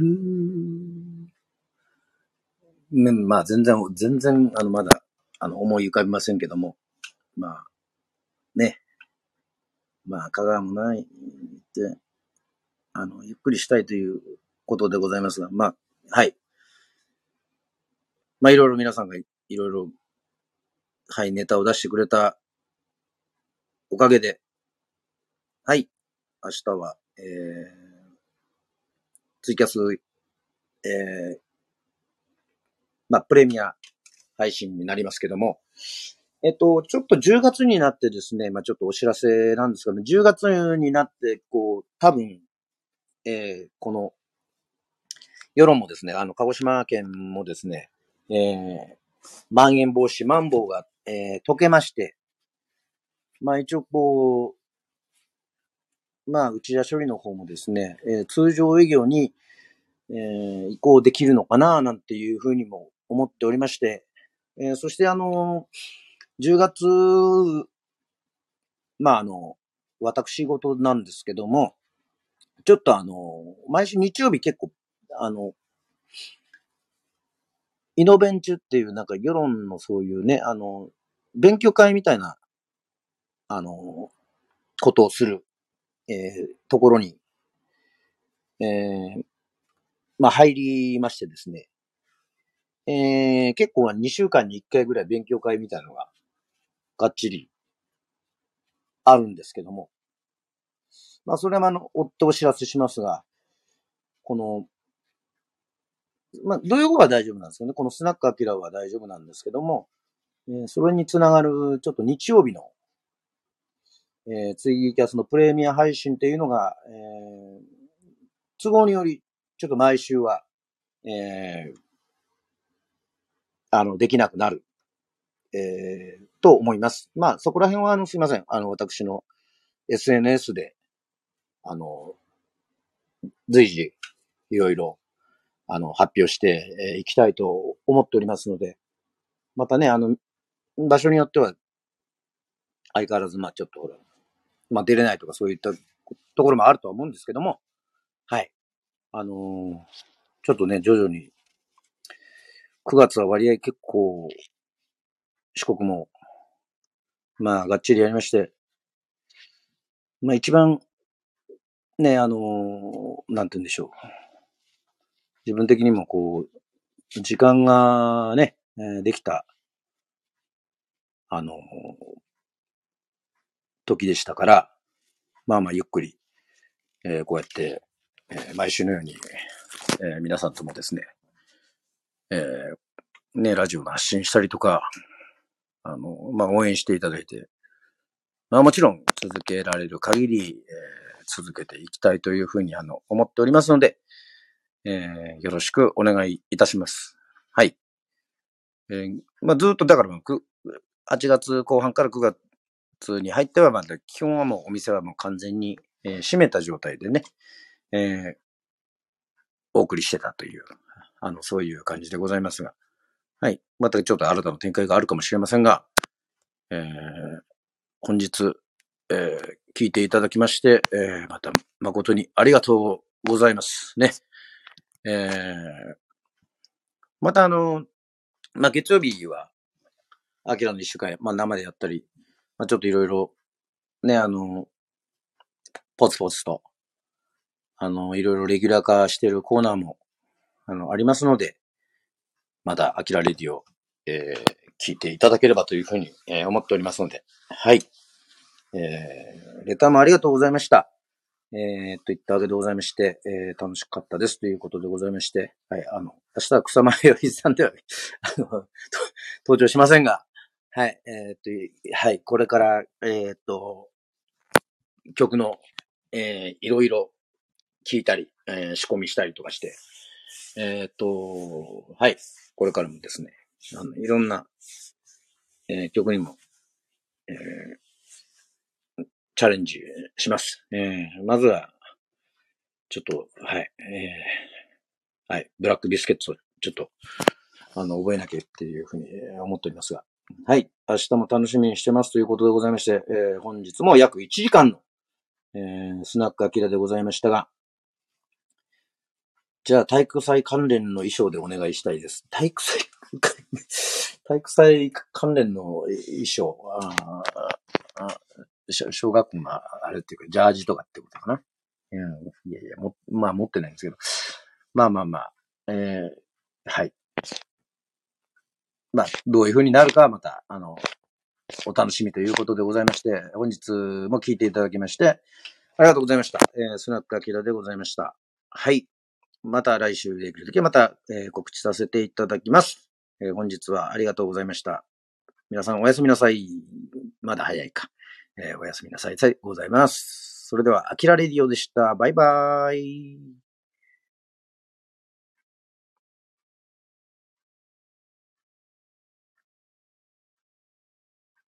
ね、まあ全然、全然、あの、まだ、あの、思い浮かびませんけども、まあ、ね、まあ、香川もないって、あの、ゆっくりしたいということでございますが、まあ、はい。まあ、いろいろ皆さんがいいろいろ、はい、ネタを出してくれたおかげで、はい、明日は、えー、ツイキャス、えー、まあ、プレミア配信になりますけども、えっと、ちょっと10月になってですね、まあ、ちょっとお知らせなんですけど、10月になって、こう、多分、えー、この、世論もですね、あの、鹿児島県もですね、えー、まん延防止、マンボウが、えー、解けまして、まあ一応こう、まあ内田処理の方もですね、えー通常営業に、えー移行できるのかな、なんていうふうにも思っておりまして、えーそしてあのー10月、まああの、私事なんですけども、ちょっとあの、毎週日曜日結構、あの、イノベンチュっていうなんか世論のそういうね、あの、勉強会みたいな、あの、ことをする、えーところに、えーまあ入りましてですね、えー結構2週間に1回ぐらい勉強会みたいなのが、がっちり、あるんですけども、まあそれもあの、追ってお知らせしますが、この、まあ、土曜は大丈夫なんですよね。このスナックアキラは大丈夫なんですけども、えーそれにつながる、ちょっと日曜日の、えー、ツイキャスのプレミア配信っていうのが、えー都合により、ちょっと毎週は、えーあの、できなくなる、えーと思います。まあ、そこら辺は、あの、すいません。あの、私の SNS で、あの、随時、いろいろ、あの、発表してい、きたいと思っておりますので、またね、あの、場所によっては、相変わらず、まあちょっとほら、まあ出れないとかそういったところもあるとは思うんですけども、はい。あのーちょっとね、徐々に、9月は割合結構、四国も、まあ、がっちりやりまして、まあ一番、ね、あのなんて言うんでしょう。自分的にもこう、時間がね、できた、あの時でしたから、まあまあゆっくり、えーこうやって、えー毎週のように、えー皆さんともですね、えね、ラジオの発信したりとか、あの、まあ応援していただいて、まあもちろん続けられる限り、えー続けていきたいというふうにあの思っておりますので、えーよろしくお願いいたします。はい。えーまあずっとだから8月後半から9月に入ってはまだ基本はもうお店はもう完全に、えー閉めた状態でね、えーお送りしてたという、あの、そういう感じでございますが、はい。またちょっと新たな展開があるかもしれませんが、えー本日、えー聞いていただきまして、えーまた誠にありがとうございます。ね。えーまたあの、まあ、月曜日は、アキラの一週間、まあ、生でやったり、まあ、ちょっといろいろ、ね、あの、ポツポツと、あの、いろいろレギュラー化してるコーナーも、あの、ありますので、まだ、アキラレディを、えー、聞いていただければというふうに、えー、思っておりますので、はい。えー、レターもありがとうございました。えー、といったわけでございまして、えー、楽しかったです。ということでございまして、はい、あの、明日は草間よりさんでは、あの、登場しませんが、はい、えー、っと、はい、これから、えー、っと、曲の、えー、いろいろ聞いたり、えー、仕込みしたりとかして、えー、っと、はい、これからもですね、あのいろんな、えー、曲にも、えー、チャレンジします。えー、まずは、ちょっと、はい、えー、はい、ブラックビスケッツをちょっと、あの、覚えなきゃっていうふうに思っておりますが、はい、明日も楽しみにしてますということでございまして、えー、本日も約1時間の、えー、スナックアキラでございましたが、じゃあ体育祭関連の衣装でお願いしたいです。体育祭、体育祭関連の衣装、ああ小学校のあれっていうか、ジャージとかってことかな？うん、いやいや、も、まあ持ってないんですけど。まあまあまあ、えー、はい。まあ、どういう風になるかはまた、あの、お楽しみということでございまして、本日も聞いていただきまして、ありがとうございました。えー、スナックアキラでございました。はい。また来週できるときはまた、えー、告知させていただきます。えー、本日はありがとうございました。皆さんおやすみなさい。まだ早いか。えー、おやすみなさいでございます。それでは、アキラレディオでした。バイバーイ。